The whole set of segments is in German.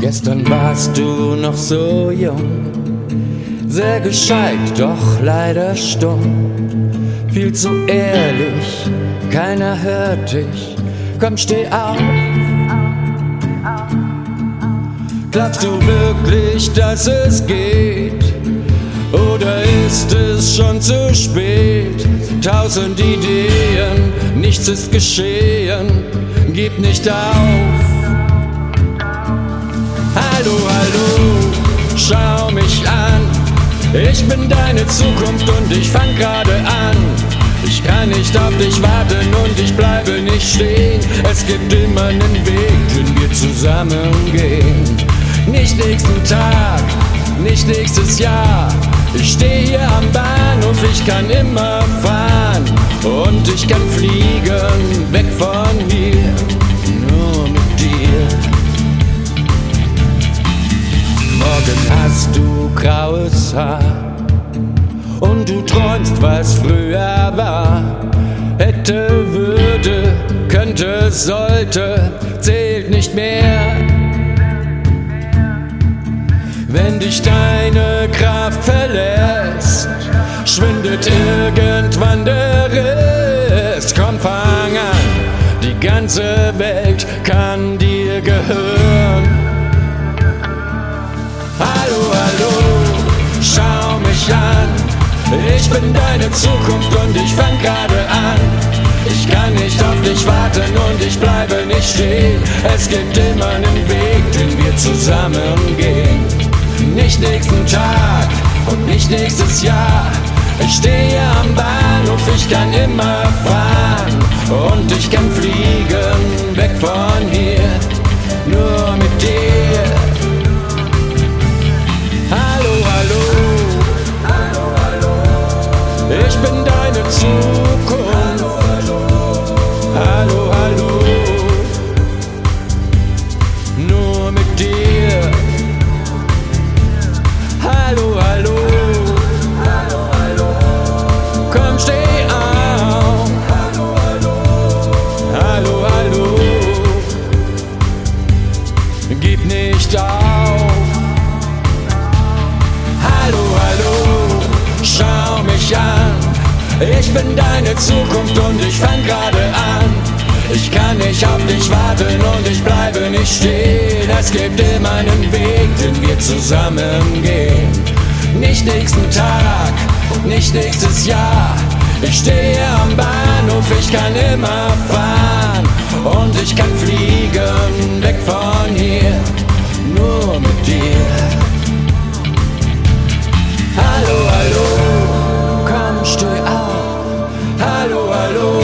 Gestern warst du noch so jung, sehr gescheit, doch leider stumm. Viel zu ehrlich, keiner hört dich. Komm, steh auf. Glaubst du wirklich, dass es geht? Oder ist es schon zu spät? Tausend Ideen, nichts ist geschehen. Gib nicht auf. Hallo, hallo, schau mich an. Ich bin deine Zukunft und ich fang gerade an. Ich kann nicht auf dich warten und ich bleibe nicht stehen. Es gibt immer einen Weg, den wir zusammen gehen. Nicht nächsten Tag, nicht nächstes Jahr. Ich stehe hier am Bahnhof, ich kann immer fahren und ich kann fliegen weg von hier, Haar und du träumst, was früher war. Hätte, würde, könnte, sollte, zählt nicht mehr. Wenn dich deine Kraft verlässt, schwindet irgendwann der Rest. Komm, fang an, die ganze Welt kann dir gehören. An. Ich bin deine Zukunft und ich fang gerade an. Ich kann nicht auf dich warten und ich bleibe nicht stehen. Es gibt immer einen Weg, den wir zusammen gehen. Nicht nächsten Tag und nicht nächstes Jahr. Ich stehe am Bahnhof, ich kann immer fahren und ich kann fliegen weg von hier. Nur mit dir. Komm, steh auf. Hallo, hallo. Gib nicht auf. Hallo, hallo, schau mich an. Ich bin deine Zukunft und ich fang gerade an. Ich kann nicht auf dich warten und ich bleibe nicht stehen. Es gibt immer einen Weg, den wir zusammen gehen. Nicht nächsten Tag, nicht nächstes Jahr. Ich stehe am Bahnhof, ich kann immer fahren und ich kann fliegen weg von hier. Nur mit dir. Hallo, hallo, komm, steh auf. Hallo, hallo,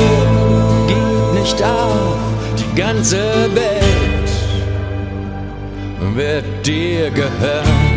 gib nicht auf. Die ganze Welt wird dir gehören.